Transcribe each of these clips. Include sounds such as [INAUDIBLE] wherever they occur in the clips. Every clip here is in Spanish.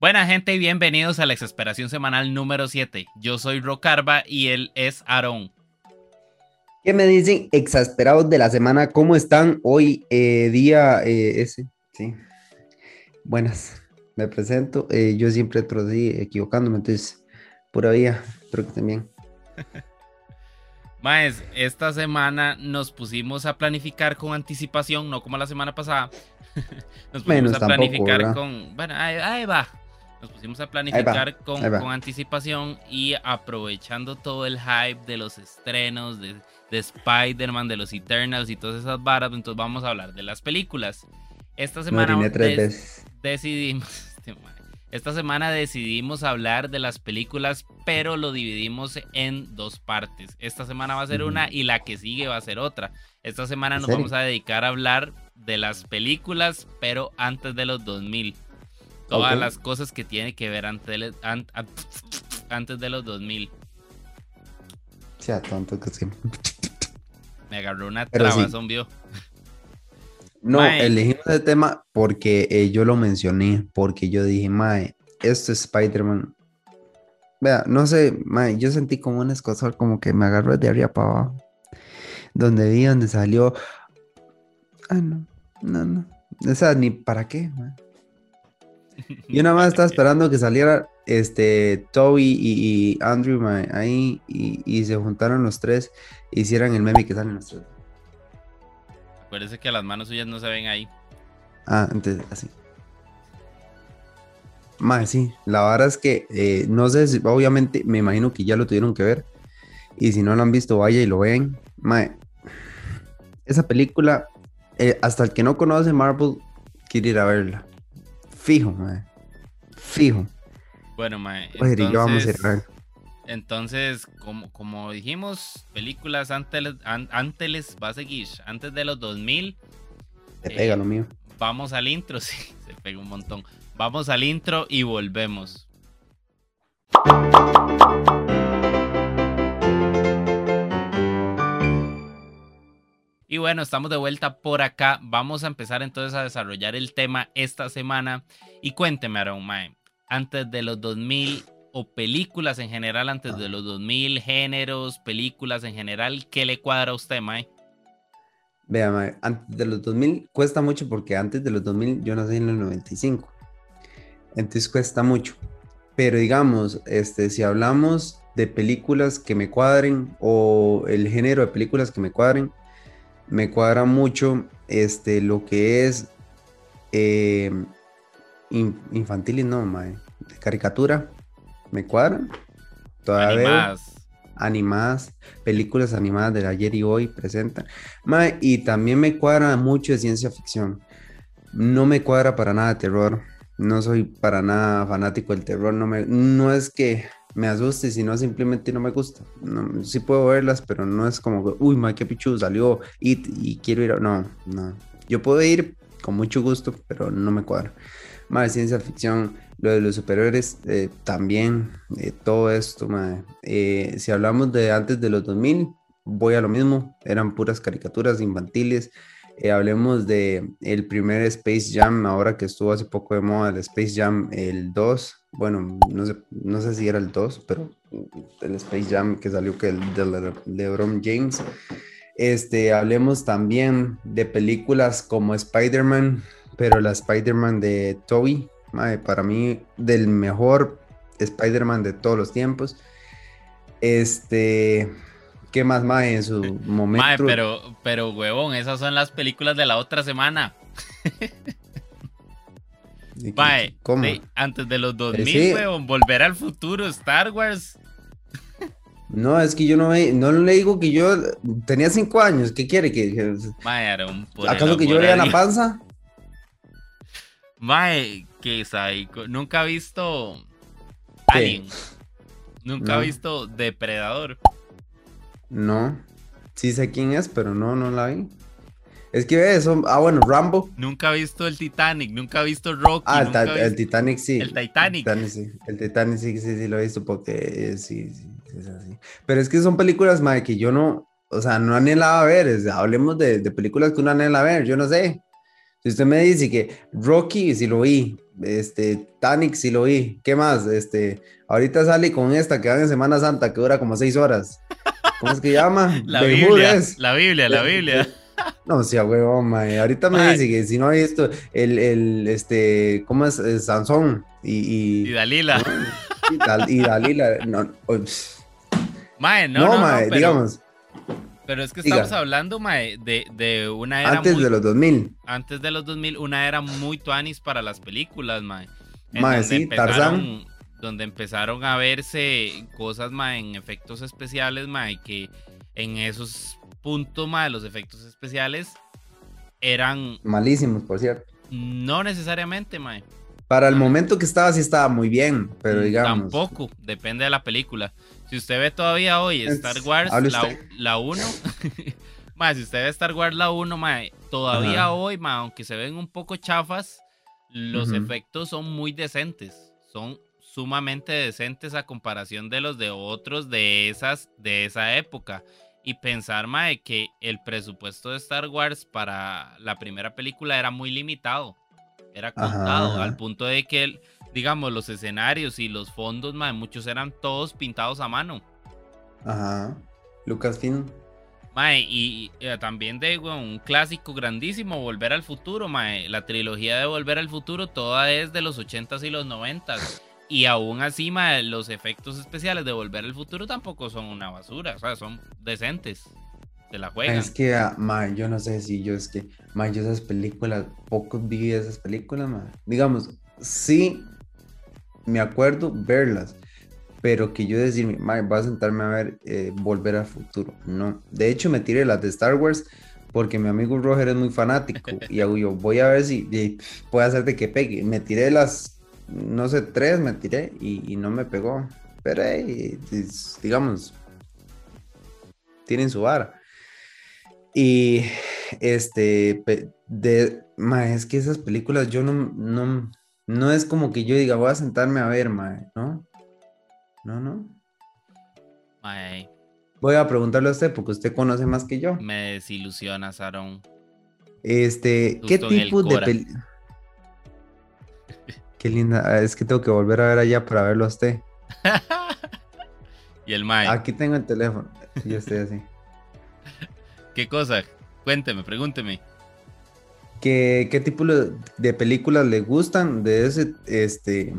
Buena gente y bienvenidos a la exasperación semanal número 7. Yo soy Rocarba y él es Aarón. ¿Qué me dicen exasperados de la semana? ¿Cómo están hoy eh, día eh, ese? Sí. Buenas, me presento. Eh, yo siempre trocí equivocándome, entonces, pura vida, espero que también. [LAUGHS] Maes, esta semana nos pusimos a planificar con anticipación, no como la semana pasada. [LAUGHS] nos pusimos a planificar con. Bueno, ahí va, nos pusimos a planificar con, anticipación y aprovechando todo el hype de los estrenos de, Spider-Man, de los Eternals y todas esas varas. Entonces vamos a hablar de las películas. Esta semana decidimos. [LAUGHS] Este esta semana decidimos hablar de las películas, pero lo dividimos en dos partes. Esta semana va a ser una y la que sigue va a ser otra. Esta semana nos vamos a dedicar a hablar de las películas, pero antes de los 2000 todas las cosas que tiene que ver antes de, antes de los 2000. Sea tonto que sí. Me agarró una traba, sí. No, elegimos el tema porque eh, yo lo mencioné, porque yo dije, Mae, esto es Spider-Man. Vea, no sé, Mae, yo sentí como un escosor, como que me agarró de arriba para abajo. Donde vi, donde salió. Ah, no, no, no. O sea, ni para qué, mae. Yo nada más estaba esperando que saliera este Toby y, Andrew ahí y, se juntaron los tres e hicieran el meme que salen los tres. Acuérdese que las manos suyas no se ven ahí. Ah, entonces así. Más sí, la verdad es que eh, no sé si, obviamente me imagino que ya lo tuvieron que ver. Y si no lo han visto, vaya y lo ven. Mae, esa película, eh, hasta el que no conoce Marvel, quiere ir a verla. Fijo, mae. Fijo. Bueno, mae. Entonces, vamos a ir entonces como, como dijimos, películas antes, antes va a seguir, antes de los 2000. Se pega lo mío. Vamos al intro, [LAUGHS] sí, se pega un montón. Vamos al intro y volvemos. Y bueno, estamos de vuelta por acá. Vamos a empezar entonces a desarrollar el tema esta semana. Y cuénteme, Aaron Mae, antes de los 2000 o películas en general, antes de los 2000, géneros, películas en general, ¿qué le cuadra a usted, Mae? Vea, Mae, antes de los 2000 cuesta mucho porque antes de los 2000 yo nací en el 95. Entonces cuesta mucho. Pero digamos, este, si hablamos de películas que me cuadren o el género de películas que me cuadren, me cuadra mucho este, lo que es eh, infantil y no, mae, de caricatura. Me cuadra. Todavía animadas. animadas, películas animadas de ayer y hoy presentan. Mae, y también me cuadra mucho de ciencia ficción. No me cuadra para nada de terror. No soy para nada fanático del terror. No, me, no es que me asuste, sino simplemente no me gusta. No, sí puedo verlas, pero no es como uy, ma, qué pichu salió y, y quiero ir. A... No, no. Yo puedo ir con mucho gusto, pero no me cuadra. Más ciencia ficción, lo de los superiores, eh, también, eh, todo esto, eh, si hablamos de antes de los 2000, voy a lo mismo, eran puras caricaturas infantiles. hablemos de el primer Space Jam, ahora que estuvo hace poco de moda, el Space Jam, el 2, bueno, no sé, no sé si era el 2, pero el Space Jam que salió que el de LeBron James. Este, hablemos también de películas como Spider-Man, pero la Spider-Man de Toby, para mí, del mejor Spider-Man de todos los tiempos. Este, ¿qué más, más en su momento? Mae, pero, pero, huevón, esas son las películas de la otra semana. [LAUGHS] Mae, ¿Cómo? antes de los 2000, sí. volver al futuro, Star Wars. No, es que yo no, no le digo que yo tenía cinco años. ¿Qué quiere? que Mae, ¿Acaso que yo veía la panza? Mae, que psycho. Nunca ha visto Alien. Nunca ha visto Depredador. No. Sí sé quién es, pero no, no la vi. Es que eso, ah, bueno, Rambo. Nunca ha visto el Titanic, nunca ha visto Rocky. Ah, el, Titanic sí. El Titanic. El Titanic sí, el Titanic sí, sí, sí lo he visto porque sí, sí, es así. Pero es que son películas, madre, que yo no, o sea, no anhelaba ver. hablemos de, de películas que uno anhela ver, yo no sé. Si usted me dice que Rocky, si lo vi, Este, Tanic sí lo vi. ¿Qué más? Este, ahorita sale con esta que va en Semana Santa que dura como seis horas. ¿Cómo es que llama? [LAUGHS] La Biblia, la Biblia, la Biblia. No, sí, huevón, mae. Ahorita me dice que si no hay esto, el, el, este, ¿cómo es? Sansón y... Y, Dalila. Y, Dalila, no. Mae, no, no, no, digamos. Pero es que estamos hablando, mae, de, de, una era Antes de los 2000. Antes de los 2000, una era muy tuanis para las películas, mae. Mae, sí, Tarzán. Donde empezaron a verse cosas, mae, en efectos especiales, mae, que en esos puntos, mae, los efectos especiales eran... Malísimos, por cierto. No necesariamente, mae. Para el momento que estaba, sí estaba muy bien, pero mm, digamos... Tampoco, depende de la película. Si usted ve todavía hoy Star Wars, la, 1, [LAUGHS] más si usted ve Star Wars la 1, todavía hoy, aunque se ven un poco chafas, los efectos son muy decentes. Son sumamente decentes a comparación de los de otros de esas de esa época. Y pensar, mae, que el presupuesto de Star Wars para la primera película era muy limitado. Era contado, al punto de que digamos, los escenarios y los fondos, mae, muchos eran todos pintados a mano. Ajá. Lucasfilm. Mae, y, y, también de un clásico grandísimo, Volver al Futuro, mae. La trilogía de Volver al Futuro toda es de los 80s y los 90s. Y aún así, mae, los efectos especiales de Volver al Futuro tampoco son una basura, o sea, son decentes. Se la juegan. Es que, uh, mae, yo no sé si yo es que, mae, yo esas películas, pocos vi esas películas, mae. Digamos, sí me acuerdo verlas, pero que yo decirme, voy a sentarme a ver eh, Volver al Futuro. No, de hecho me tiré las de Star Wars porque mi amigo Roger es muy fanático [LAUGHS] y yo voy a ver si puede hacerte que pegue. Me tiré las, no sé, tres me tiré y, no me pegó. Pero digamos, tienen su vara. Y este, de, es que esas películas yo no, no, no es como que yo diga, voy a sentarme a ver, mae, ¿no? No, no. Mae. Voy a preguntarle a usted porque usted conoce más que yo. Me desilusiona, Sarón. Este, ¿qué tipo de película? Qué linda. Ah, es que tengo que volver a ver allá para verlo a usted. [LAUGHS] y el Mae. Aquí tengo el teléfono. Yo estoy así. [LAUGHS] ¿Qué cosa? Cuénteme, pregúnteme. ¿Qué, tipo de películas le gustan de ese, este,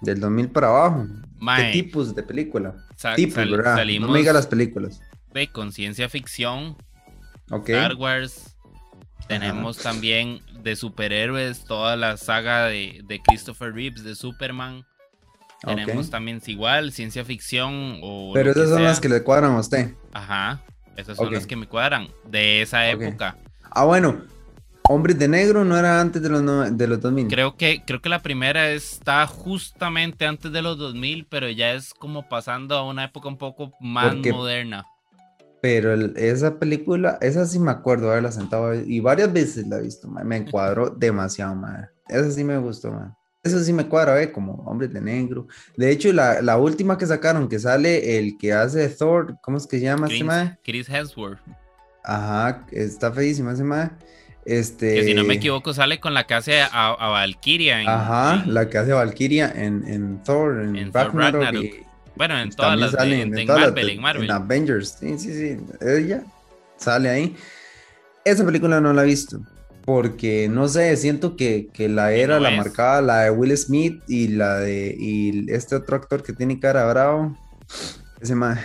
del 2000 para abajo? ¿Qué tipos de película? tipos, ¿verdad? no me diga las películas. De con ciencia ficción, Star Wars. Tenemos también de superhéroes, toda la saga de, Christopher Reeves de Superman. Tenemos también igual, ciencia ficción o... Pero esas son las que le cuadran a usted. Ajá, esas son las que me cuadran de esa época. Ah, bueno, Hombres de Negro no era antes de los, de los 2000. Creo que, creo que la primera está justamente antes de los 2000, pero ya es como pasando a una época un poco más moderna. Pero esa película, esa sí me acuerdo haberla sentado y varias veces la he visto, me encuadró demasiado, man. Esa sí me gustó, man. Eso sí me cuadra, ¿eh? Como Hombres de Negro. De hecho, la, la, última que sacaron, que sale el que hace Thor, ¿cómo es que se llama Chris, ese Chris Hemsworth. Ajá, está feísima ese man. Este... Que si no me equivoco sale con la que hace a, Valkyria. Ajá, la que hace Valkyria en, en Thor, en, Ragnarok. Bueno, en todas las en, Marvel, en, Avengers, sí, sí, sí. Ella sale ahí. Esa película no la he visto. Porque no sé, siento que, que la era, la marcada, la de Will Smith y la de y este otro actor que tiene cara bravo. Ese más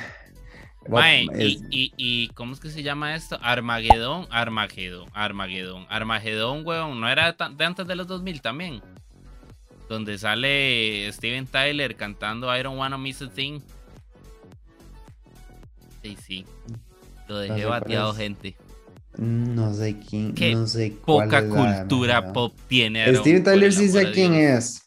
y, y, ¿cómo es que se llama esto? Armagedón, Armagedón, Armagedón, Armagedón, weón, ¿no era de antes de los 2000 también? Donde sale Steven Tyler cantando I Don't Wanna Miss a Thing. Sí, sí. Lo dejé bateado, gente. No sé quién, no sé poca cultura pop tiene. Steven Tyler sí sé quién es.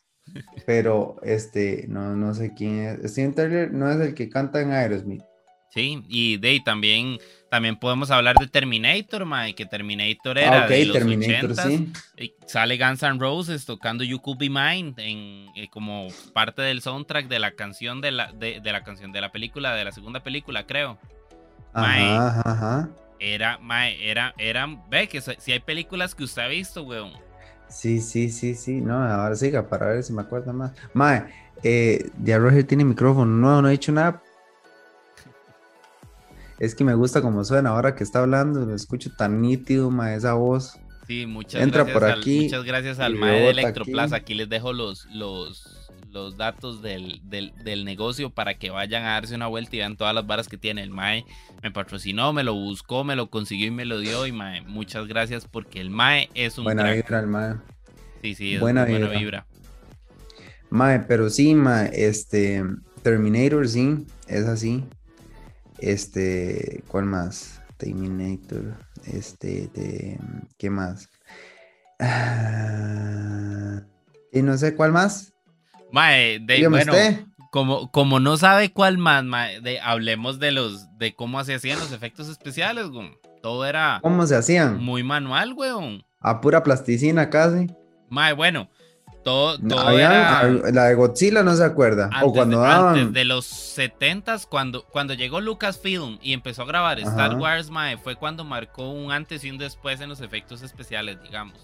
Pero este, no, no sé quién es. Steven Tyler no es el que canta en Aerosmith. Sí, y de también, también podemos hablar de Terminator, Mike, que Terminator era ah, de los Terminator, sí. Sale Guns N' Roses tocando You Could Be Mine en, eh, como parte del soundtrack de la canción de la, de, la canción de la película, de la segunda película, creo. Ajá, ajá, Era, Mae, era, eran, ve que si hay películas que usted ha visto, weón. Sí, sí, sí, sí. No, ahora siga para ver si me acuerdo más. Mae, eh, Roger tiene micrófono. No, no he dicho nada. Es que me gusta como suena ahora que está hablando. Lo escucho tan nítido, mae, esa voz. Sí, muchas Entra gracias por aquí. muchas gracias al mae de Electroplaza. Aquí. les dejo los, los, los datos del, del, negocio para que vayan a darse una vuelta y vean todas las varas que tiene. El mae me patrocinó, me lo buscó, me lo consiguió y me lo dio. Y mae, muchas gracias porque el mae es un. Buena vibra, el mae. Sí, sí, es buena, vibra. buena vibra. Mae, pero sí, mae, este. Terminator, sí, es así. Este, ¿cuál más? Terminator, este, de, ¿qué más? Ah, y no sé cuál más. Mae, de, bueno, como, como no sabe cuál más, mae, de, hablemos de los, de cómo se hacían los efectos especiales, güey. Todo era. ¿Cómo se hacían? Muy manual, weón. A pura plasticina casi. Mae, bueno, todo, La de Godzilla no se acuerda. Antes, o cuando de, antes de los 70 cuando, cuando llegó Lucasfilm y empezó a grabar Star Wars, mae, fue cuando marcó un antes y un después en los efectos especiales, digamos.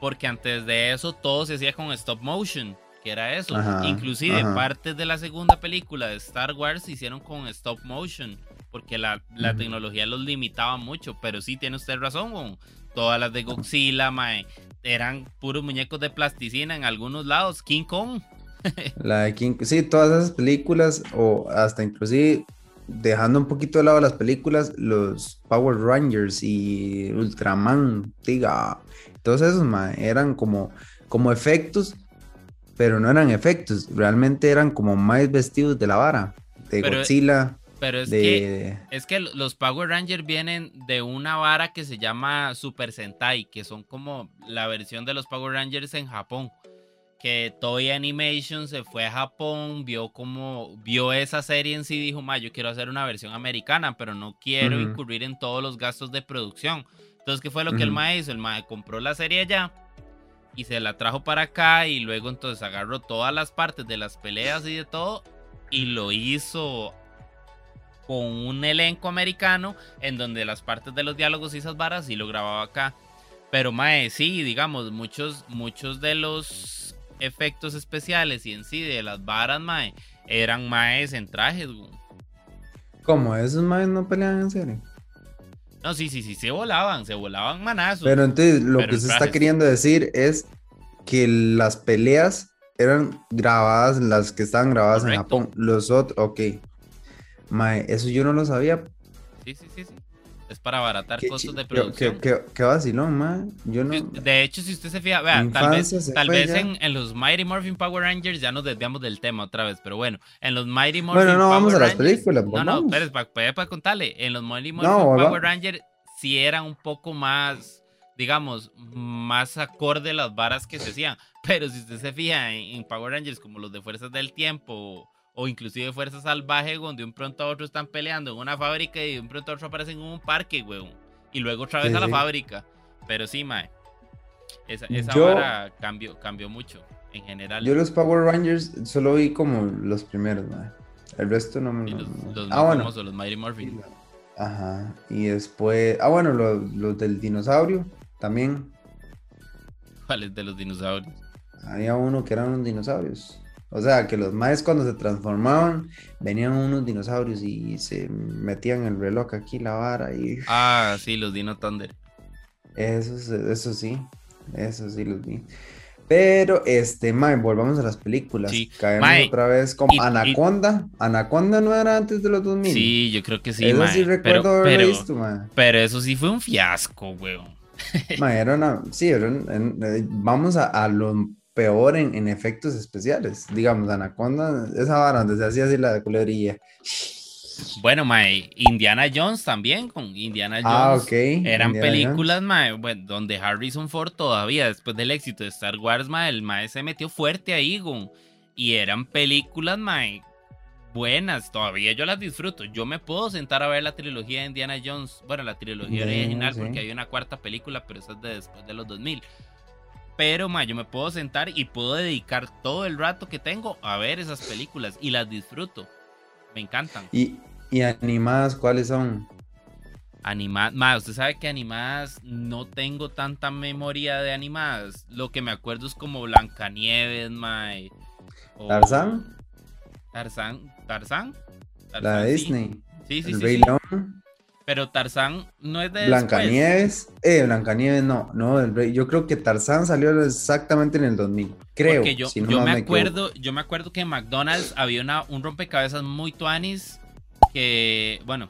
Porque antes de eso todo se hacía con stop motion, que era eso. Inclusive partes de la segunda película de Star Wars se hicieron con stop motion, porque la, tecnología los limitaba mucho. Pero sí, tiene usted razón, todas las de Godzilla, mae, eran puros muñecos de plasticina en algunos lados. King Kong. [LAUGHS] La de King Sí, todas esas películas, o hasta inclusive dejando un poquito de lado las películas, los Power Rangers y Ultraman, diga, todos esos eran como, como efectos, pero no eran efectos, realmente eran como más vestidos de la vara, de Godzilla. Pero es, que, es que los Power Rangers vienen de una vara que se llama Super Sentai, que son como la versión de los Power Rangers en Japón. Que Toy Animation se fue a Japón, vio como vio esa serie en sí, dijo, ma, yo quiero hacer una versión americana, pero no quiero incurrir en todos los gastos de producción. Entonces, ¿qué fue lo que el ma hizo? El ma compró la serie allá y se la trajo para acá y luego entonces agarró todas las partes de las peleas y de todo y lo hizo con un elenco americano en donde las partes de los diálogos y esas varas sí lo grababa acá. Pero mae, sí, digamos, muchos, muchos de los efectos especiales y en sí de las varas, mae, eran maes en trajes. ¿Cómo? ¿Esos maes no peleaban en serio? No, sí, sí, sí, se volaban, se volaban manazos. Pero entonces lo que se está queriendo decir es que las peleas eran grabadas, las que estaban grabadas en Japón. Los otros, ok. Mae, eso yo no lo sabía. Sí, sí, sí, sí. Es para abaratar costos de producción. Qué, qué, vacilón, mae. Yo no... De hecho, si usted se fija, vea, tal vez, tal vez en, los Mighty Morphin Power Rangers ya nos desviamos del tema otra vez, pero bueno, en los Mighty Morphin Bueno, no, vamos a las películas. No, no, espérate, para, para, contarle. En los Mighty Morphin Power Rangers sí era un poco más, digamos, más acorde las varas que se hacían. [LAUGHS] Pero si usted se fija en Power Rangers como los de Fuerzas del Tiempo o inclusive Fuerza Salvaje, donde de un pronto a otro están peleando en una fábrica y de un pronto a otro aparecen en un parque, weón. Y luego otra vez a la fábrica. Pero sí, mae. Esa, esa hora cambió, cambió mucho en general. Yo los Power Rangers solo vi como los primeros, mae. El resto no me. Los, los ah, bueno. los Mighty Morphin. Ajá. Y después. Ah, bueno, los, los del dinosaurio también. ¿Cuáles de los dinosaurios? Había uno que eran unos dinosaurios. O sea, que los maes cuando se transformaban venían unos dinosaurios y se metían el reloj aquí, la vara y... Ah, sí, los Dino Thunder. Eso, eso sí, eso sí los vi. Pero, este, mae, volvamos a las películas. Sí. Caemos otra vez con Anaconda. Anaconda no era antes de los 2000. Sí, yo creo que sí, Eso sí recuerdo pero, visto, mae. Pero eso sí fue un fiasco, weón. mae, era una... Sí, era eh, vamos a, a lo peor en, efectos especiales. Digamos, Anaconda, esa vara donde se hacía así la culebrilla. Bueno, mae, Indiana Jones también, con Indiana ah, Jones. Ah, ok. Eran películas, mae, bueno, donde Harrison Ford todavía, después del éxito de Star Wars, mae, el mae se metió fuerte ahí, con, y eran películas, mae, buenas, todavía yo las disfruto. Yo me puedo sentar a ver la trilogía de Indiana Jones, bueno, la trilogía original, porque hay una cuarta película, pero esa es de después de los 2000. Pero, ma, yo me puedo sentar y puedo dedicar todo el rato que tengo a ver esas películas y las disfruto. Me encantan. ¿Y, y animadas cuáles son? Animadas, usted sabe que animadas no tengo tanta memoria de animadas. Lo que me acuerdo es como Blancanieves, mae. ¿Tarzán? Tarzán, Tarzán. La Disney. Sí, sí, el sí. Rey León. Pero Tarzán no es de Blancanieves. Eh, Blancanieves no, no. Yo creo que Tarzán salió exactamente en el 2000. Creo. Porque yo, yo me, acuerdo, yo me acuerdo que en McDonald's había una, un rompecabezas muy tuanis que, bueno,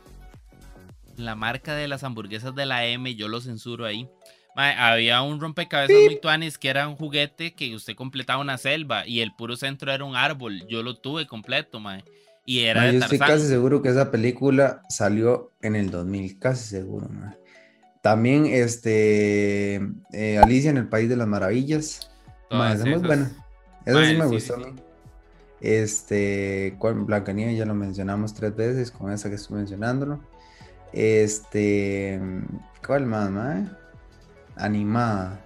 la marca de las hamburguesas de la M, yo lo censuro ahí. había un rompecabezas muy tuanis que era un juguete que usted completaba una selva y el puro centro era un árbol. Yo lo tuve completo, mae. Y era Yo estoy casi seguro que esa película salió en el 2000, casi seguro. También este eh, Alicia en el País de las Maravillas. esa es muy buena. Esa sí me gustó a mí. Este, Blancanieves ya lo mencionamos tres veces con esa que estoy mencionándolo. Este, ¿cuál más, mae? Animada.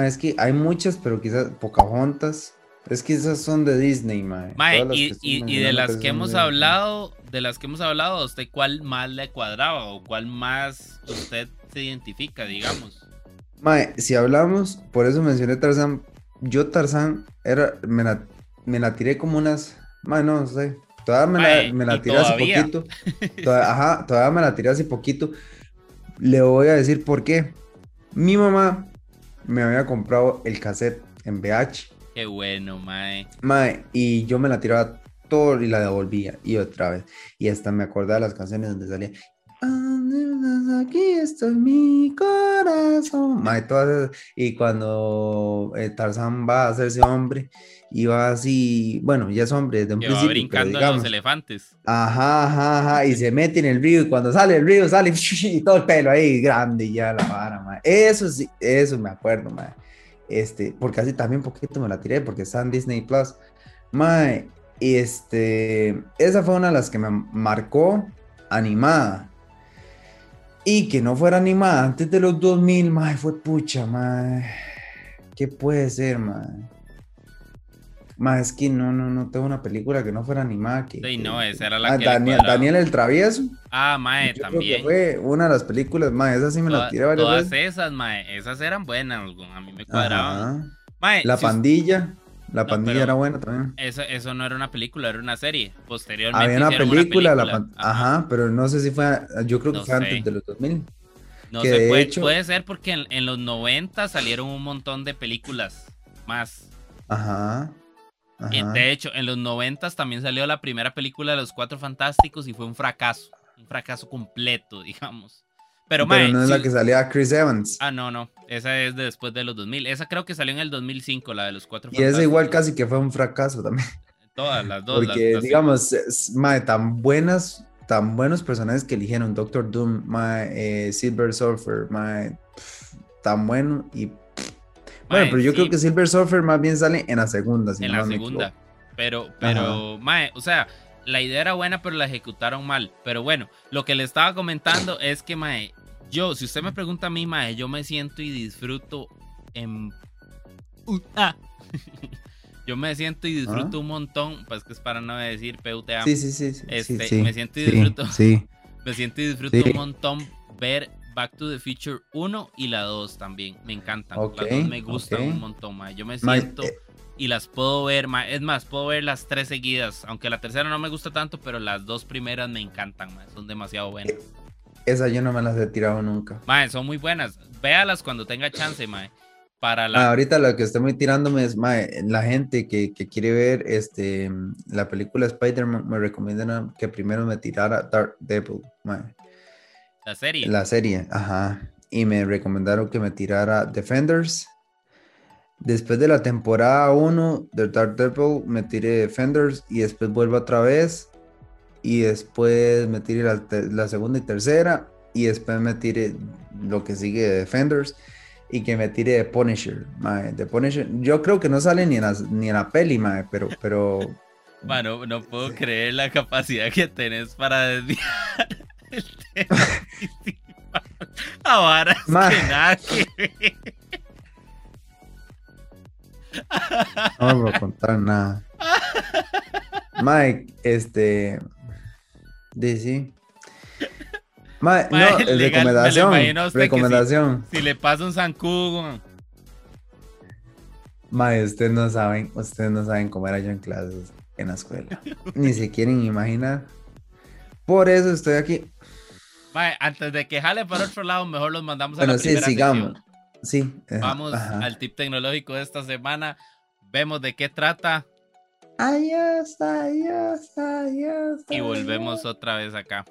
es que hay muchas, pero quizás Pocahontas. Es que esas son de Disney, mae. y, de las que hemos hablado, de las que hemos hablado, ¿usted cuál más le cuadraba o cuál más usted se identifica, digamos? Mae, si hablamos, por eso mencioné Tarzán. Yo Tarzán era, me la, me la tiré como unas, mae, no sé, Todavía me la, tiré hace poquito. [LAUGHS] ajá, todavía me la tiré hace poquito. Le voy a decir por qué. Mi mamá me había comprado el cassette en VH. Qué bueno, mae. Mae, y yo me la tiraba todo y la devolvía. Y otra vez. Y hasta me acordaba de las canciones donde salía. Aquí estoy mi corazón. Mae, todas Y cuando eh, Tarzán va a hacerse hombre y va así, bueno, ya es hombre desde un que principio. Va brincando pero los elefantes. Ajá, ajá, ajá, y se mete en el río y cuando sale el río sale [LAUGHS] y todo el pelo ahí grande y ya la vara, mae. Eso sí, eso me acuerdo, mae. Este, porque así también poquito me la tiré porque está en Disney Plus. Mae, este, esa fue una de las que me marcó animada. Y que no fuera animada antes de los 2000, mae, fue pucha, mae. ¿Qué puede ser, mae? Más es que no, no, no tengo una película que no fuera animada. Que, sí, no, esa era la ah, que Daniel, Daniel, el Travieso. Ah, mae, también. fue una de las películas, mae, esa sí me la tiré varias Todas esas, mae, esas eran buenas, a mí me cuadraban. la pandilla. La pandilla era buena también. Eso, eso no era una película, era una serie. Posteriormente. Había una película, La ajá. pero no sé si fue. Yo creo que fue antes de los 2000. No sé, puede, puede, ser porque en, en, los 90 salieron un montón de películas más. Ajá. De hecho, en los noventas también salió la primera película de los Cuatro Fantásticos y fue un fracaso, un fracaso completo, [LAUGHS] digamos. Pero, Pero no es la que salía Chris Evans. Ah, no, no. Esa es de después de los 2000. Esa creo que salió en el 2005, la de los Cuatro Fantásticos. Y esa igual casi que fue un fracaso también. Todas las dos. Porque, digamos, mae, tan buenas, tan buenos personajes que eligieron. Doctor Doom, mae, eh, Silver Surfer, mae, tan bueno y bueno, pero yo creo que Silver Surfer más bien sale en la segunda. en la segunda. Pero, pero, mae, o sea, la idea era buena, pero la ejecutaron mal. Pero bueno, lo que le estaba comentando es que, mae, yo, si usted me pregunta a mí, mae, yo me siento y disfruto en. ah. [LAUGHS] yo me siento y disfruto un montón, pues que es para no decir PUTA. Sí, sí, sí. sí, este, [LAUGHS] me siento y disfruto. Sí. me siento y disfruto un montón ver Back to the Future 1 y la 2 también. Me encantan. las dos me gustan un montón, más. Yo me siento eh, y las puedo ver, ma. Es más, puedo ver las tres seguidas. Aunque la tercera no me gusta tanto, pero las dos primeras me encantan, ma. Son demasiado buenas. Esa yo no me las he tirado nunca. Ma, son muy buenas. Véalas cuando tenga chance, ma. Para la... ahorita lo que estoy tirándome es, ma, la gente que, que, quiere ver este, la película Spider-Man me recomiendan que primero me tirara Dark Devil, ma. La serie. La serie, ajá. Y me recomendaron que me tirara Defenders. Después de la temporada 1 de Dark Devil, me tiré Defenders y después vuelvo otra vez. Y después me tiré la, segunda y tercera. Y después me tiré lo que sigue de Defenders. Y que me tire de Punisher. de Punisher. Yo creo que no sale ni en la, ni en la peli, mae, pero, pero. [LAUGHS] Bueno, no puedo creer la capacidad que tenés para desviar [LAUGHS] [LAUGHS] Ahora es que nada que [LAUGHS] No voy a contar nada. Mike, este. Dice. no, recomendación. recomendación. Si, le pasa un zancudo. Ma, ustedes no saben, ustedes no saben cómo era yo en clases en la escuela. [LAUGHS] Ni se quieren imaginar. Por eso estoy aquí. Antes de que jale para otro lado, mejor los mandamos a la sí, sigamos. Sí. Eh, Vamos al tip tecnológico de esta semana. Vemos de qué trata. Adiós, adiós, adiós. Y volvemos otra vez acá.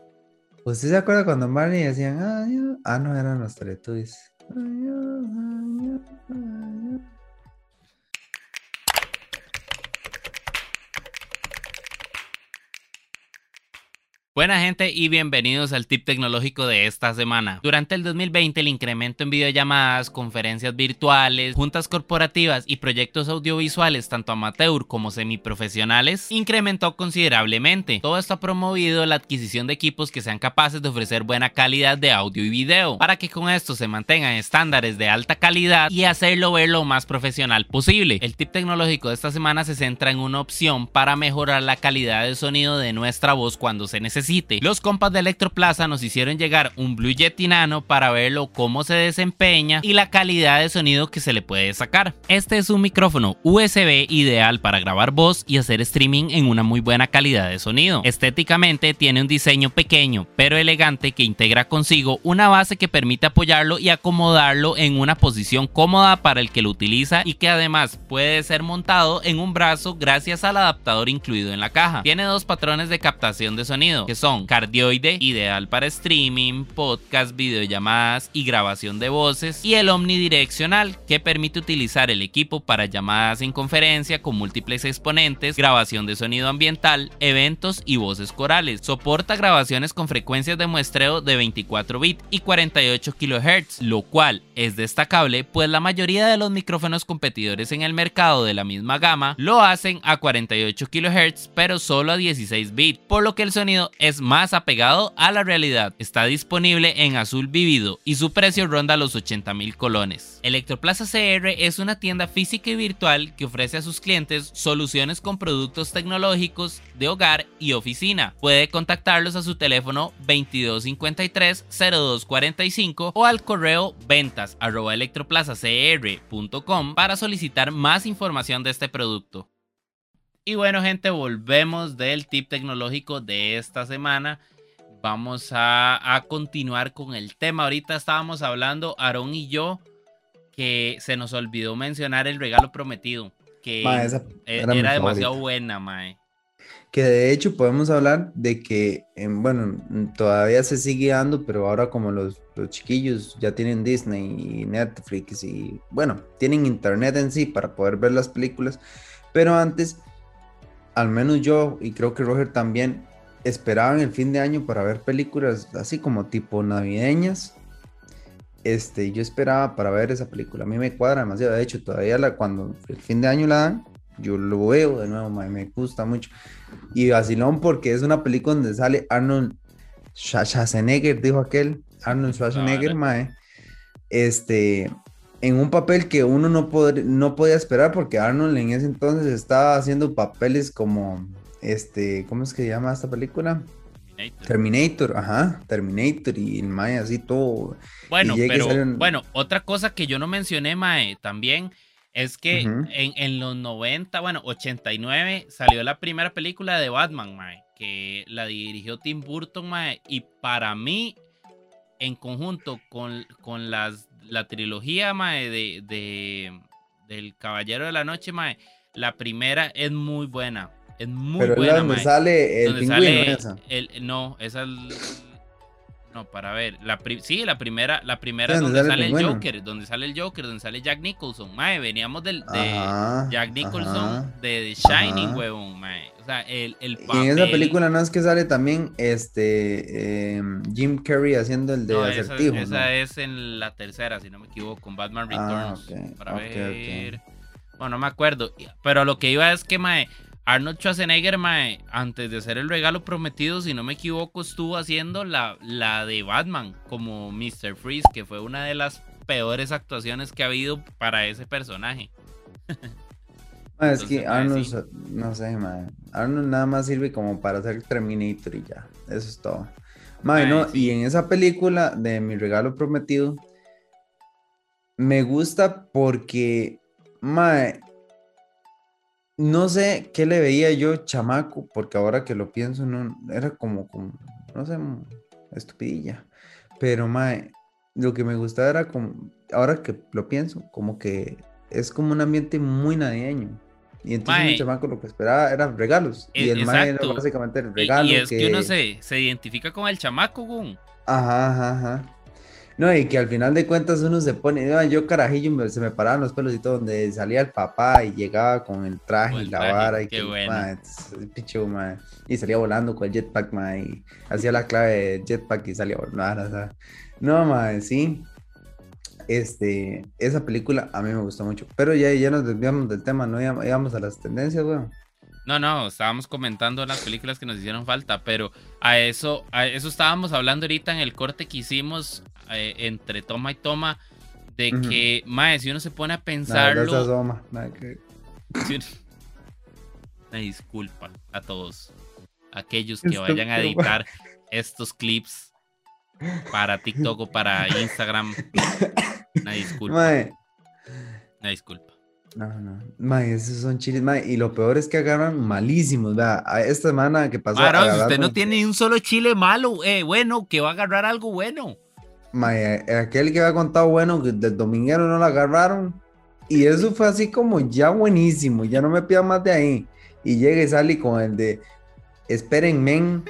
¿Usted se acuerda cuando Marley decían adiós? Ah, no, eran los Teletubbies. Adiós, adiós, adiós. Buena gente y bienvenidos al tip tecnológico de esta semana. Durante el 2020 el incremento en videollamadas, conferencias virtuales, juntas corporativas y proyectos audiovisuales tanto amateur como semiprofesionales incrementó considerablemente. Todo esto ha promovido la adquisición de equipos que sean capaces de ofrecer buena calidad de audio y video para que con esto se mantengan estándares de alta calidad y hacerlo ver lo más profesional posible. El tip tecnológico de esta semana se centra en una opción para mejorar la calidad de sonido de nuestra voz cuando se los compas de Electroplaza nos hicieron llegar un Blue Yeti Nano para verlo cómo se desempeña y la calidad de sonido que se le puede sacar. Este es un micrófono USB ideal para grabar voz y hacer streaming en una muy buena calidad de sonido. Estéticamente tiene un diseño pequeño pero elegante que integra consigo una base que permite apoyarlo y acomodarlo en una posición cómoda para el que lo utiliza y que además puede ser montado en un brazo gracias al adaptador incluido en la caja. Tiene dos patrones de captación de sonido son cardioide, ideal para streaming, podcast, videollamadas y grabación de voces, y el omnidireccional, que permite utilizar el equipo para llamadas en conferencia con múltiples exponentes, grabación de sonido ambiental, eventos y voces corales. Soporta grabaciones con frecuencias de muestreo de 24 bits y 48 kHz, lo cual es destacable pues la mayoría de los micrófonos competidores en el mercado de la misma gama lo hacen a 48 kHz pero solo a 16 bits, por lo que el sonido es más apegado a la realidad. Está disponible en azul vivido y su precio ronda los 80 mil colones. Electroplaza CR es una tienda física y virtual que ofrece a sus clientes soluciones con productos tecnológicos de hogar y oficina. Puede contactarlos a su teléfono 2253 0245 o al correo ventas electroplazacr.com para solicitar más información de este producto. Y bueno, gente, volvemos del tip tecnológico de esta semana. Vamos a, continuar con el tema. Ahorita estábamos hablando, Aarón y yo, que se nos olvidó mencionar el regalo prometido. Que e, era, demasiado buena, mae. Que de hecho podemos hablar de que, bueno, todavía se sigue dando, pero ahora como los, los, chiquillos ya tienen Disney y Netflix y, bueno, tienen internet en sí para poder ver las películas, pero antes al menos yo, y creo que Roger también, esperaban el fin de año para ver películas así como tipo navideñas. Este, yo esperaba para ver esa película. A mí me cuadra demasiado. De hecho, todavía la, cuando el fin de año la dan, yo lo veo de nuevo, me gusta mucho. Y vacilón porque es una película donde sale Arnold Schwarzenegger, dijo aquel, Arnold Schwarzenegger, mae. Este, en un papel que uno no, no podía esperar porque Arnold en ese entonces estaba haciendo papeles como, este, ¿cómo es que se llama esta película? Terminator. ajá, Terminator y el Mae así todo. Bueno, pero bueno, otra cosa que yo no mencioné, Mae, también es que en, en, los 90, bueno, 89 salió la primera película de Batman, Mae, que la dirigió Tim Burton, Mae, y para mí, en conjunto con, con las la trilogía, mae, de, de, del Caballero de la Noche, mae, la primera es muy buena. Es muy Pero buena, donde sale el pingüino, El, no, esa es no, para ver, la sí, la primera, la primera donde sale el, Joker, donde sale el Joker, donde sale Jack Nicholson, mae, veníamos del, de Jack Nicholson de The Shining, huevón, mae. O sea, el, el Y en esa película no es que sale también este em, Jim Carrey haciendo el de acertijo. Esa, es en la tercera, si no me equivoco, con Batman ah, Returns. para ver. Bueno, no me acuerdo. Pero lo que iba es que, mae, Arnold Schwarzenegger, mae, antes de hacer el regalo prometido, si no me equivoco, estuvo haciendo la, la de Batman como Mr. Freeze, que fue una de las peores actuaciones que ha habido para ese personaje. [LAUGHS] es que Arnold, no sé, man. Arnold nada más sirve como para hacer Terminator y ya. Eso es todo. Mae, no, y en esa película de Mi Regalo Prometido, me gusta porque, mae, no sé qué le veía yo chamaco, porque ahora que lo pienso, no, era como, como no sé, estupidilla. Pero, mae, lo que me gustaba era como, ahora que lo pienso, como que es como un ambiente muy navideño. Y entonces el chamaco lo que esperaba eran regalos. y el mae era básicamente el regalo. Y, es que, uno se, se, identifica con el chamaco, Gun. Ajá, ajá, ajá. No, y que al final de cuentas uno se pone, yo carajillo, se me paraban los pelos y todo, donde salía el papá y llegaba con el traje y la vara. Y qué bueno. y salía volando con el jetpack, ma, y hacía la clave de jetpack y salía volando. No, ma, sí. Este, esa película a mí me gustó mucho. Pero ya, ya nos desviamos del tema, no íbamos a las tendencias, weón. No, no, estábamos comentando las películas que nos hicieron falta, pero a eso, a eso estábamos hablando ahorita en el corte que hicimos eh, entre toma y toma, de que, mae, si uno se pone a pensarlo. [LAUGHS] Una disculpa a todos aquellos que vayan a editar estos clips para TikTok o para Instagram. [LAUGHS] [LAUGHS] Una disculpa. Una disculpa. No, no. esos son chiles, Y lo peor es que agarran malísimos. Vea, esta semana que pasó. usted no tiene un solo chile malo, eh, bueno, que va a agarrar algo bueno. Mae, aquel que había contado bueno, que del dominguero no lo agarraron. Y eso fue así como ya buenísimo. Ya no me pida más de ahí. Y llega y sale con el de esperen men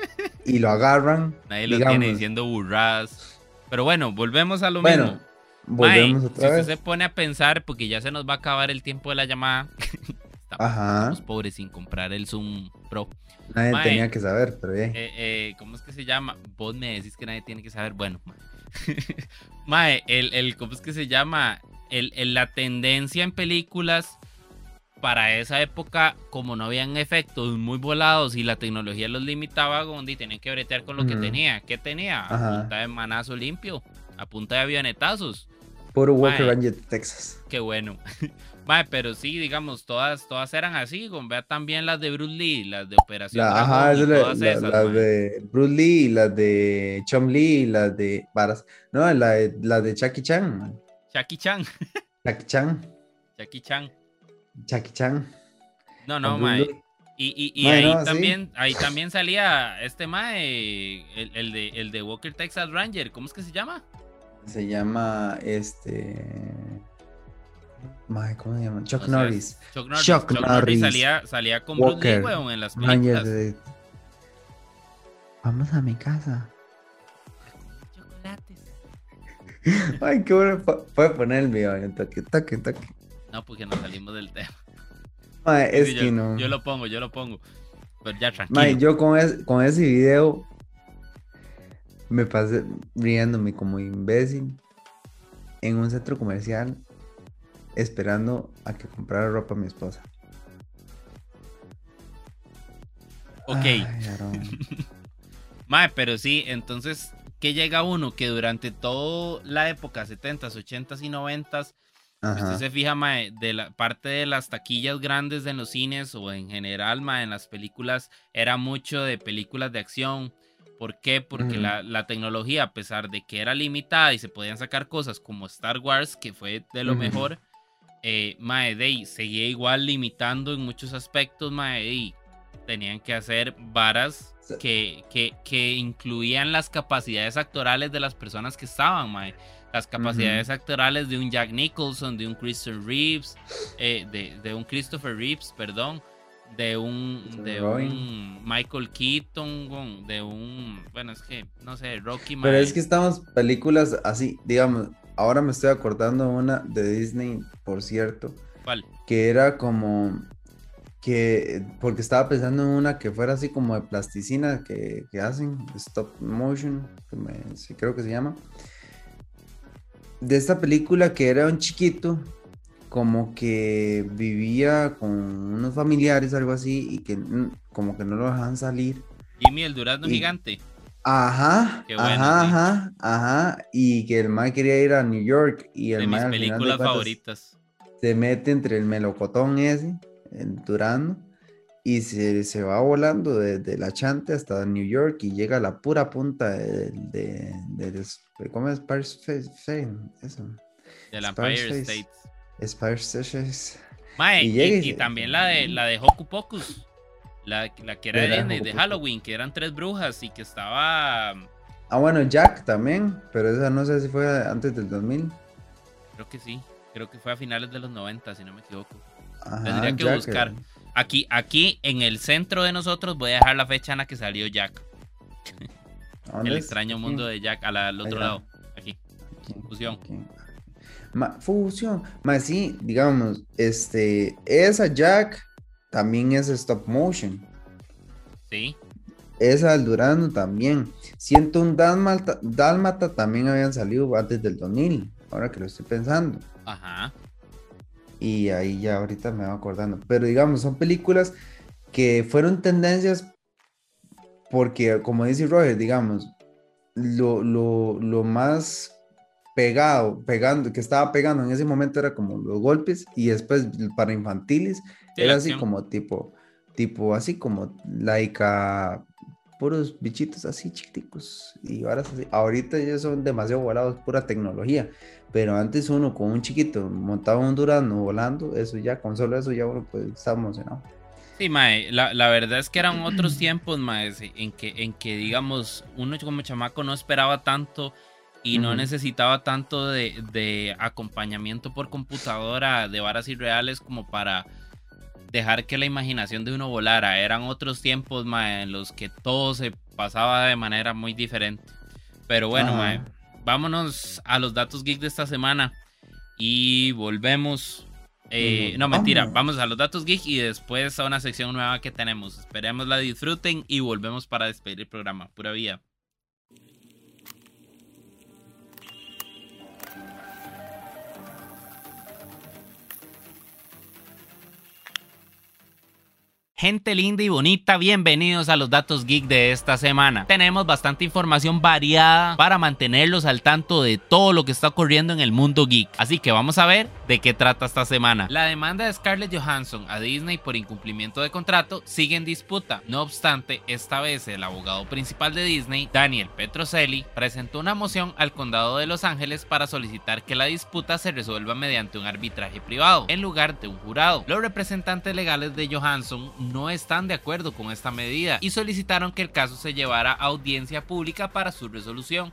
y lo agarran. Nadie lo tiene diciendo burras. Pero bueno, volvemos a lo mismo. Volvemos otra si usted se pone a pensar, porque ya se nos va a acabar el tiempo de la llamada. [LAUGHS] estamos, pobres sin comprar el Zoom Pro. Nadie tenía que saber, pero bien. Eh, eh, ¿Cómo es que se llama? Vos me decís que nadie tiene que saber. Bueno, [LAUGHS] mae, el, el, ¿cómo es que se llama? El, la tendencia en películas para esa época, como no habían efectos muy volados y la tecnología los limitaba, Gondi tenían que bretear con lo que tenía. ¿Qué tenía? A punta de manazo limpio, a punta de avionetazos. Puro Walker Ranger de Texas. Qué bueno. [LAUGHS] Mae, pero sí, digamos, todas, todas eran así. Vea también las de Bruce Lee, las de Operación la, ajá, todas esas, las de Bruce Lee, las de Chom Lee, las de Varas. No, la, la de Chucky Chan. Chucky Chan. [LAUGHS] Chucky Chan. Chucky Chan. Chucky Chan. No, no, mae. Y, y, y ahí, también, ahí también salía este mae, el, el, de, el de Walker Texas Ranger. ¿Cómo es que se llama? Se llama este. ¿Cómo se llama? Chuck Norris. Chuck Norris. Chuck, Norris. Salía, salía con Walker, Bruce Lee, en las películas. Vamos a mi casa. Chocolates. Ay, qué bueno. Puede poner el video. Toque, toque, toque. No, porque nos salimos del tema. es que no. Yo lo pongo, yo lo pongo. Pero ya tranquilo. yo con, con ese video me pasé riéndome como imbécil en un centro comercial esperando a que comprara ropa a mi esposa. Ok. [LAUGHS] Mae, pero sí, entonces, ¿qué llega uno? Que durante toda la época, 70s, 80s y 90s, usted se fija, mae, de la parte de las taquillas grandes en los cines o en general, mae, en las películas, era mucho de películas de acción, ¿Por qué? Porque la, tecnología, a pesar de que era limitada y se podían sacar cosas como Star Wars, que fue de lo mejor, eh, Mae seguía igual limitando en muchos aspectos, Mae Tenían que hacer varas que, que, incluían las capacidades actorales de las personas que estaban, Mae. Las capacidades actorales de un Jack Nicholson, de un Christopher Reeves, eh, de, de un Christopher Reeves, perdón de un, de un Michael Keaton, de un, bueno, es que, no sé, Rocky Pero es que estamos películas así, digamos, ahora me estoy acordando una de Disney, por cierto. ¿Cuál? Que era como, que, porque estaba pensando en una que fuera así como de plasticina que, hacen, stop motion, que creo que se llama. De esta película que era un chiquito como que vivía con unos familiares, algo así, y que como que no lo dejaban salir. Jimmy el durazno gigante. Ajá, ajá, ajá, ajá, y que el mae quería ir a New York y el de mis películas favoritas. Se mete entre el melocotón ese, el durazno, y se, se, va volando desde la Chante hasta New York y llega a la pura punta de, de, de, ¿cómo es? Eso. Del Empire State. Spire States. y, también la de la de Hoku Pocus. La, la que era de, de, Halloween, que eran tres brujas y que estaba. Ah, bueno, Jack también, pero esa no sé si fue antes del 2000. Creo que sí, creo que fue a finales de los 90, si no me equivoco. Tendría que buscar. Eh. Aquí, aquí en el centro de nosotros voy a dejar la fecha en la que salió Jack. el extraño mundo de Jack al, otro lado. Aquí. Fusión. Fusión. Más sí, digamos, este, esa Jack también es stop motion. Sí. Esa del Durano también. Siento un Dálmata, Dálmata también habían salido antes del 2000, ahora que lo estoy pensando. Ajá y ahí ya ahorita me va acordando. Pero digamos, son películas que fueron tendencias porque, como dice Roger, digamos, lo, lo, lo más pegado, pegando, que estaba pegando en ese momento era como los golpes y después para infantiles era así como tipo, tipo así como laica, puros bichitos así chiquiticos y ahora ahorita ya son demasiado volados, pura tecnología. Pero antes uno con un chiquito montaba un Durano volando, eso ya, con solo eso ya uno pues está emocionado. Sí, Mae, la, la, verdad es que eran otros tiempos, Mae, en que, en que digamos, uno como chamaco no esperaba tanto y no necesitaba tanto de, de, acompañamiento por computadora de varas irreales como para dejar que la imaginación de uno volara. Eran otros tiempos, Mae, en los que todo se pasaba de manera muy diferente. Pero bueno, Mae, vámonos a los datos geek de esta semana y volvemos. Eh, no, mentira, vamos a los datos geek y después a una sección nueva que tenemos. Esperemos la disfruten y volvemos para despedir el programa. Pura vida. Gente linda y bonita, bienvenidos a los datos geek de esta semana. Tenemos bastante información variada para mantenerlos al tanto de todo lo que está ocurriendo en el mundo geek. Así que vamos a ver de qué trata esta semana. La demanda de Scarlett Johansson a Disney por incumplimiento de contrato sigue en disputa. No obstante, esta vez el abogado principal de Disney, Daniel Petroselli, presentó una moción al condado de Los Ángeles para solicitar que la disputa se resuelva mediante un arbitraje privado en lugar de un jurado. Los representantes legales de Johansson no están de acuerdo con esta medida y solicitaron que el caso se llevara a audiencia pública para su resolución.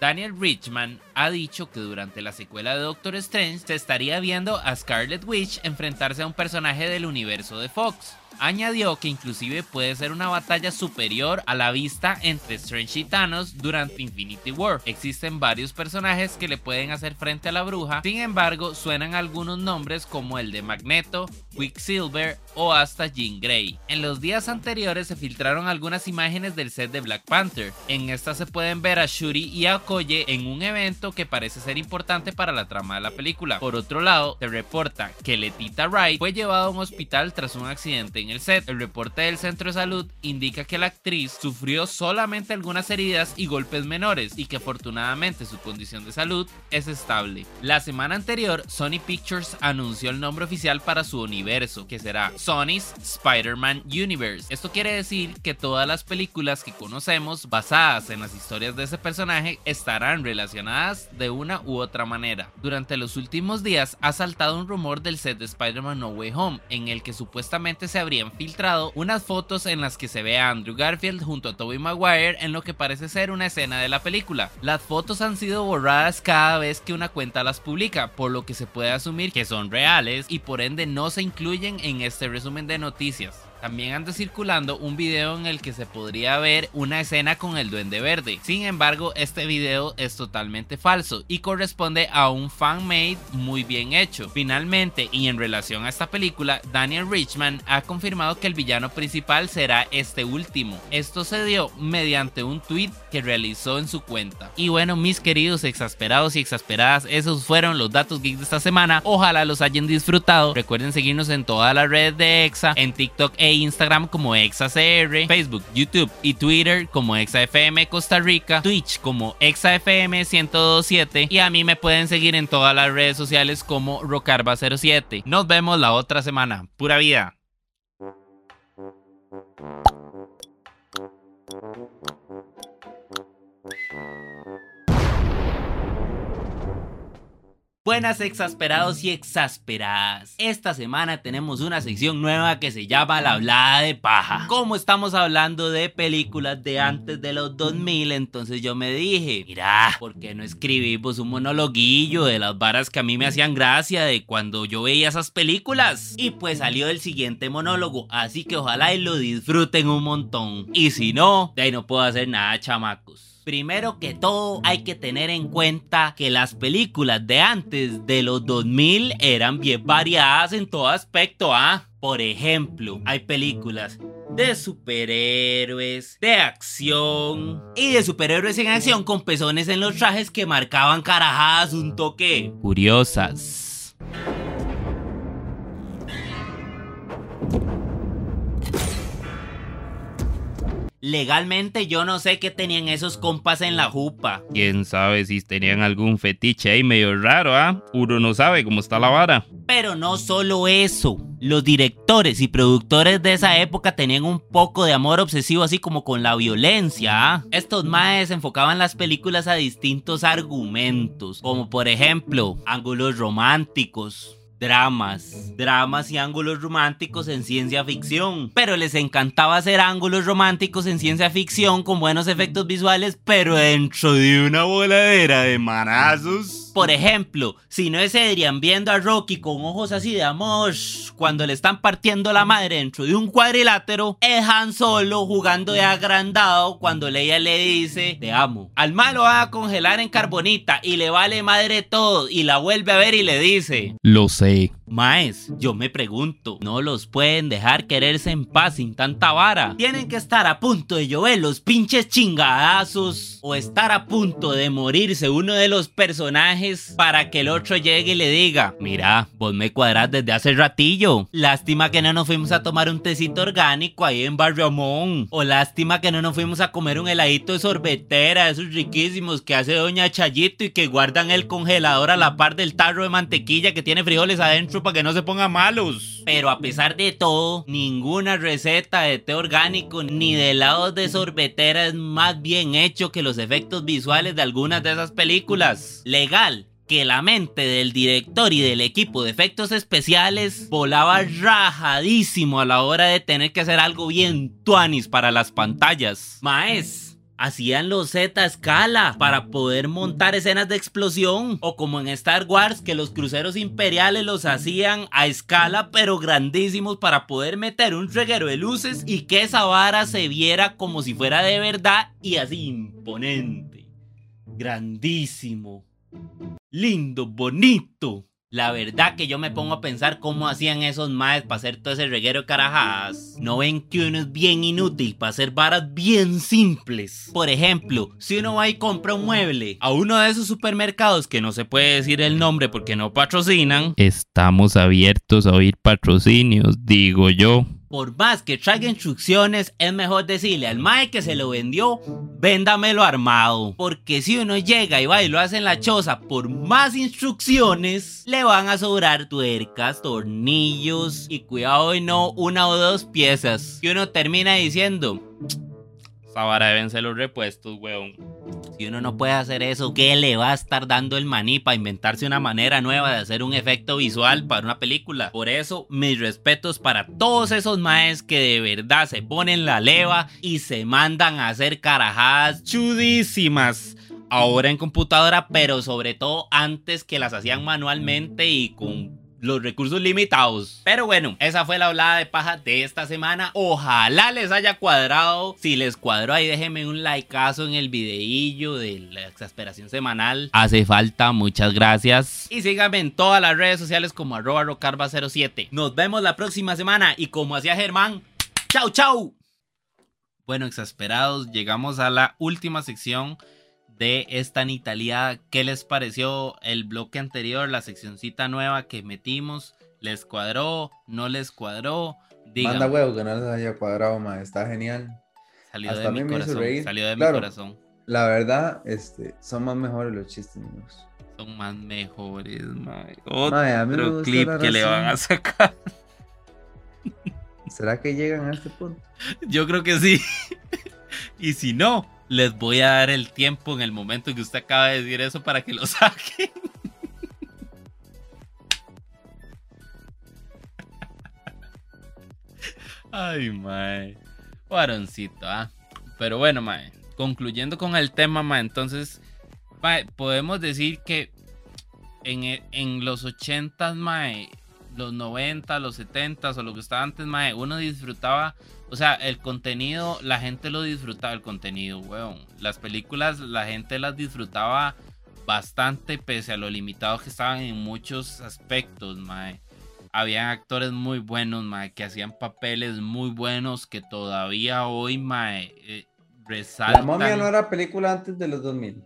Daniel Richman ha dicho que durante la secuela de Doctor Strange se estaría viendo a Scarlet Witch enfrentarse a un personaje del universo de Fox. Añadió que inclusive puede ser una batalla superior a la vista entre Strange y Thanos durante Infinity War. Existen varios personajes que le pueden hacer frente a la bruja, sin embargo suenan algunos nombres como el de Magneto, Quicksilver o hasta Jean Grey. En los días anteriores se filtraron algunas imágenes del set de Black Panther. En estas se pueden ver a Shuri y a Okoye en un evento que parece ser importante para la trama de la película. Por otro lado, se reporta que Letita Wright fue llevada a un hospital tras un accidente en el set. El reporte del centro de salud indica que la actriz sufrió solamente algunas heridas y golpes menores y que afortunadamente su condición de salud es estable. La semana anterior, Sony Pictures anunció el nombre oficial para su universo, que será Sony's Spider-Man Universe. Esto quiere decir que todas las películas que conocemos basadas en las historias de ese personaje estarán relacionadas de una u otra manera. Durante los últimos días ha saltado un rumor del set de Spider-Man No Way Home, en el que supuestamente se habrían filtrado unas fotos en las que se ve a Andrew Garfield junto a Tobey Maguire en lo que parece ser una escena de la película. Las fotos han sido borradas cada vez que una cuenta las publica, por lo que se puede asumir que son reales y por ende no se incluyen en este resumen de noticias. También anda circulando un video en el que se podría ver una escena con el duende verde. Sin embargo, este video es totalmente falso y corresponde a un fan-made muy bien hecho. Finalmente, y en relación a esta película, Daniel Richman ha confirmado que el villano principal será este último. Esto se dio mediante un tweet que realizó en su cuenta. Y bueno, mis queridos exasperados y exasperadas, esos fueron los datos geeks de esta semana. Ojalá los hayan disfrutado. Recuerden seguirnos en todas las redes de EXA, en TikTok e Instagram como ExaCR, Facebook, YouTube y Twitter como ExaFM Costa Rica, Twitch como ExaFM 1027 y a mí me pueden seguir en todas las redes sociales como Rocarba07. Nos vemos la otra semana. Pura vida. Buenas exasperados y exasperadas. Esta semana tenemos una sección nueva que se llama La hablada de paja. Como estamos hablando de películas de antes de los 2000, entonces yo me dije, mira, ¿por qué no escribimos un monologuillo de las varas que a mí me hacían gracia de cuando yo veía esas películas? Y pues salió el siguiente monólogo, así que ojalá y lo disfruten un montón. Y si no, de ahí no puedo hacer nada, chamacos. Primero que todo, hay que tener en cuenta que las películas de antes de los 2000 eran bien variadas en todo aspecto, ¿ah? Por ejemplo, hay películas de superhéroes, de acción y de superhéroes en acción con pezones en los trajes que marcaban carajadas un toque curiosas. Legalmente yo no sé qué tenían esos compas en la jupa. Quién sabe si tenían algún fetiche ahí medio raro, ¿ah? Uno no sabe cómo está la vara. Pero no solo eso. Los directores y productores de esa época tenían un poco de amor obsesivo así como con la violencia. ¿ah? Estos maes enfocaban las películas a distintos argumentos, como por ejemplo ángulos románticos, dramas, dramas y ángulos románticos en ciencia ficción. Pero les encantaba hacer ángulos románticos en ciencia ficción con buenos efectos visuales, pero dentro de una voladera de manazos. Por ejemplo, si no es Adrian viendo a Rocky con ojos así de amor cuando le están partiendo la madre dentro de un cuadrilátero, es Han Solo jugando de agrandado cuando Leia le dice te amo. Al malo va a congelar en carbonita y le vale madre todo y la vuelve a ver y le dice lo sé. Maes, yo me pregunto, ¿no los pueden dejar quererse en paz sin tanta vara? ¿Tienen que estar a punto de llover los pinches chingadazos? ¿O estar a punto de morirse uno de los personajes para que el otro llegue y le diga, mira, vos me cuadrás desde hace ratillo. Lástima que no nos fuimos a tomar un tecito orgánico ahí en Barrio Amón. O lástima que no nos fuimos a comer un heladito de sorbetera, esos riquísimos que hace Doña Chayito y que guardan el congelador a la par del tarro de mantequilla que tiene frijoles adentro para que no se pongan malos. Pero a pesar de todo, ninguna receta de té orgánico ni de helados de sorbetera es más bien hecho que los efectos visuales de algunas de esas películas. Legal, que la mente del director y del equipo de efectos especiales volaba rajadísimo a la hora de tener que hacer algo bien tuanis para las pantallas. Maes, hacían los Z a escala para poder montar escenas de explosión. O como en Star Wars que los cruceros imperiales los hacían a escala pero grandísimos para poder meter un reguero de luces y que esa vara se viera como si fuera de verdad y así imponente, grandísimo, lindo, bonito. La verdad que yo me pongo a pensar cómo hacían esos maes para hacer todo ese reguero de carajadas. No ven que uno es bien inútil para hacer varas bien simples. Por ejemplo, si uno va y compra un mueble a uno de esos supermercados que no se puede decir el nombre porque no patrocinan. Estamos abiertos a oír patrocinios, digo yo por más que traiga instrucciones, es mejor decirle al mae que se lo vendió, véndamelo armado. Porque si uno llega y va y lo hace en la choza por más instrucciones, le van a sobrar tuercas, tornillos y cuidado y no una o dos piezas. Y uno termina diciendo, esa deben ser los repuestos, weón. Si uno no puede hacer eso, ¿qué le va a estar dando el maní para inventarse una manera nueva de hacer un efecto visual para una película? Por eso, mis respetos para todos esos maes que de verdad se ponen la leva y se mandan a hacer carajadas chudísimas ahora en computadora, pero sobre todo antes que las hacían manualmente y con los recursos limitados. Pero bueno, esa fue la hablada de paja de esta semana. Ojalá les haya cuadrado. Si les cuadró ahí, déjenme un likeazo en el videillo de la exasperación semanal. Hace falta, muchas gracias. Y síganme en todas las redes sociales como arroba rocarva07. Nos vemos la próxima semana y como hacía Germán, chau chau. Bueno, exasperados, llegamos a la última sección de esta en Italia. ¿Qué les pareció el bloque anterior, la seccioncita nueva que metimos? ¿Les cuadró? ¿No les cuadró? Manda huevo que no les haya cuadrado, ma. Está genial. Salió de mi corazón. Salió de mi corazón. La verdad, este, son más mejores los chistes míos. Son más mejores, ma. Otro clip que le van a sacar. ¿Será que llegan a este punto? Yo creo que sí. [LAUGHS] y si no, les voy a dar el tiempo en el momento que usted acaba de decir eso para que lo [LAUGHS] saquen. Ay, mae. Varoncito, ¿ah? Pero bueno, mae. Concluyendo con el tema, mae. Entonces, mae, podemos decir que en, e, en los 80, mae, los 90, los 70 o lo que estaba antes, mae, uno disfrutaba, o sea, el contenido, la gente lo disfrutaba, el contenido, weón. Las películas, la gente las disfrutaba bastante, pese a lo limitado que estaban en muchos aspectos, mae. Habían actores muy buenos, mae, que hacían papeles muy buenos que todavía hoy, mae, eh, resaltan. La momia no era película antes de los 2000.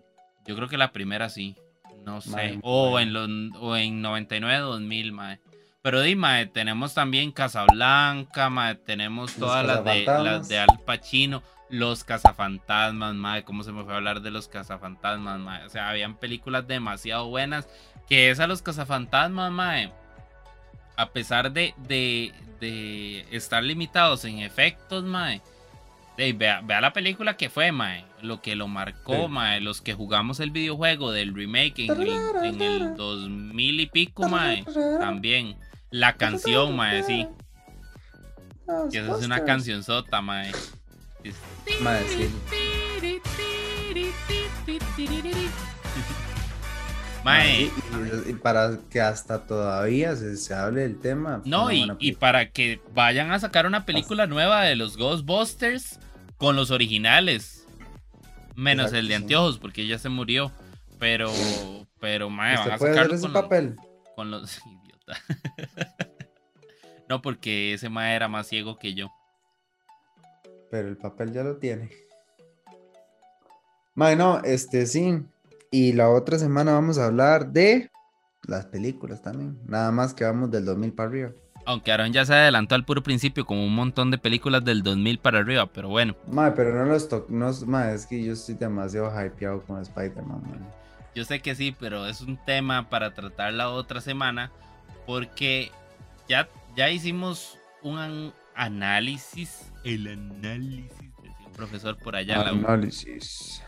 Yo creo que la primera sí. No sé. o, en los, o en 99, 2000, mae. Pero dime, tenemos también Casablanca, mae, tenemos todas las de, las de Al Pacino, los cazafantasmas, mae, cómo se me fue a hablar de los cazafantasmas, mae. O sea, habían películas demasiado buenas que es a los cazafantasmas, mae. A pesar de, de, de estar limitados en efectos, mae. vea, la película que fue, mae. Lo que lo marcó, mae. Los que jugamos el videojuego del remake en el, en el 2000 y pico, mae. También. La canción, mae, sí. Que esa es una canción sota, [LAUGHS] mae. Mae, sí. Mae. Y, para que hasta todavía se, hable del tema. No, y, y, para que vayan a sacar una película nueva de los Ghostbusters con los originales. Menos el de anteojos, porque ya se murió. Pero, pero, mae, van a sacar ese papel? con los. [LAUGHS] [LAUGHS] no, porque ese ma era más ciego que yo. Pero el papel ya lo tiene. Bueno, este sí. Y la otra semana vamos a hablar de las películas también. Nada más que vamos del 2000 para arriba. Aunque Aaron ya se adelantó al puro principio, como un montón de películas del 2000 para arriba, pero bueno. Ma, pero no los toco. No, es que yo estoy demasiado hypeado con Spider-Man. Yo sé que sí, pero es un tema para tratar la otra semana porque ya, ya hicimos un análisis, el análisis, profesor por allá. Análisis.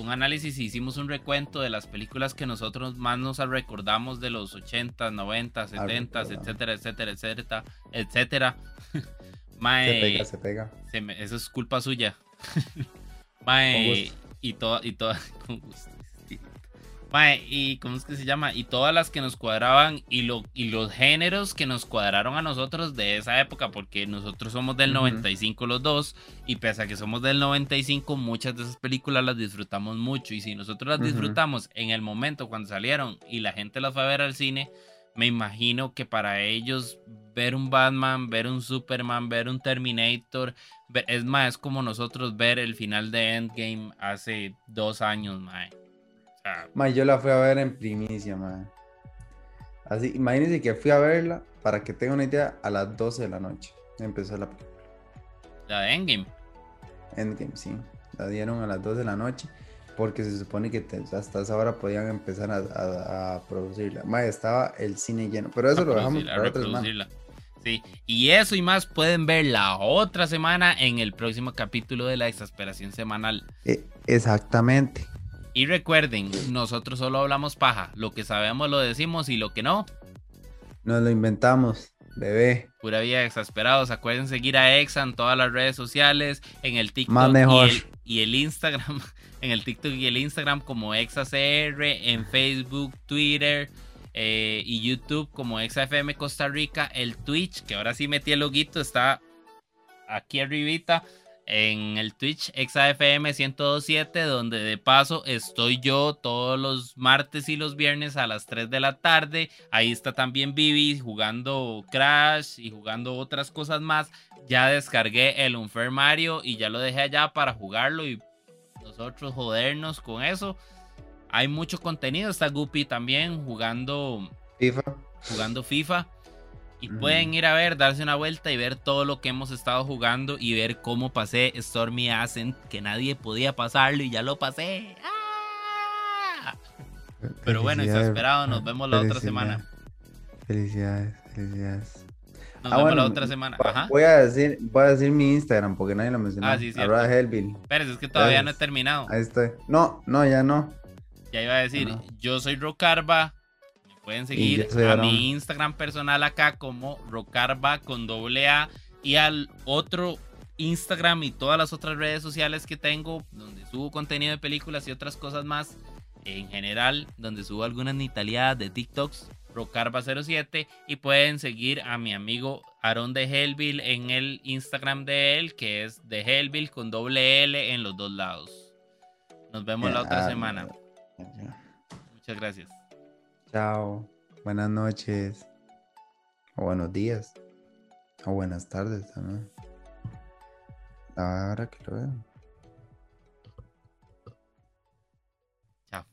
un análisis hicimos un recuento de las películas que nosotros más nos recordamos de los 80, 90, 70, etcétera, etcétera, etcétera, etcétera. [LAUGHS] se pega, se pega. eso es culpa suya. [LAUGHS] Mae, y toda, y toda, [LAUGHS] con gusto y ¿cómo es que se llama? Y todas las que nos cuadraban y, lo, y los géneros que nos cuadraron a nosotros de esa época, porque nosotros somos del 95 los dos, y pese a que somos del 95, muchas de esas películas las disfrutamos mucho. Y si nosotros las disfrutamos en el momento cuando salieron y la gente las fue a ver al cine, me imagino que para ellos ver un Batman, ver un Superman, ver un Terminator, es más, es como nosotros ver el final de Endgame hace dos años, mae yo la fui a ver en primicia, man. Así, imagínense que fui a verla, para que tengan una idea, a las 12 de la noche empezó la película. ¿La de Endgame? Endgame, sí. La dieron a las 12 de la noche porque se supone que hasta esa hora podían empezar a, producirla. estaba el cine lleno, pero eso lo dejamos para otra semana. Sí, y eso y más pueden ver la otra semana en el próximo capítulo de la exasperación semanal. E, exactamente. Y recuerden, nosotros solo hablamos paja. Lo que sabemos lo decimos y lo que no. Nos lo inventamos, bebé. Pura vida exasperados. Acuerden seguir a Exa en todas las redes sociales, en el TikTok Y, el, Instagram. [LAUGHS] En el TikTok y el Instagram como ExaCR, en Facebook, Twitter. Eh, y YouTube como ExaFM Costa Rica, el Twitch, que ahora sí metí el loguito, está aquí arribita en el Twitch ExaFM 1027, donde de paso estoy yo todos los martes y los viernes a las 3 de la tarde. Ahí está también Vivi jugando Crash y jugando otras cosas más. Ya descargué el Unfair Mario y ya lo dejé allá para jugarlo y nosotros jodernos con eso. Hay mucho contenido, está Guppy también jugando FIFA. Jugando FIFA. Y pueden ir a ver, darse una vuelta y ver todo lo que hemos estado jugando y ver cómo pasé Stormy Ascent, que nadie podía pasarlo y ya lo pasé. ¡Ah! Pero bueno, está esperado, nos vemos la otra semana. Felicidades, felicidades. Nos ah, vemos la otra semana. Voy a decir, voy a decir mi Instagram porque nadie lo mencionó. Ah, sí, sí. Hellbill. Pero es que todavía no he terminado. Ahí estoy. No, no, ya no. Ya iba a decir, yo soy Rocarba. Pueden seguir a mi Instagram personal acá como Rocarba con doble A y al otro Instagram y todas las otras redes sociales que tengo, donde subo contenido de películas y otras cosas más, en general, donde subo algunas nitaliadas de TikToks, Rocarba07, y pueden seguir a mi amigo Aaron de Hellville en el Instagram de él, que es de Hellville con doble L en los dos lados. Nos vemos la otra semana. Muchas gracias. Chao. Buenas noches. O buenos días. O buenas tardes también. Ahora que lo veo. Chao.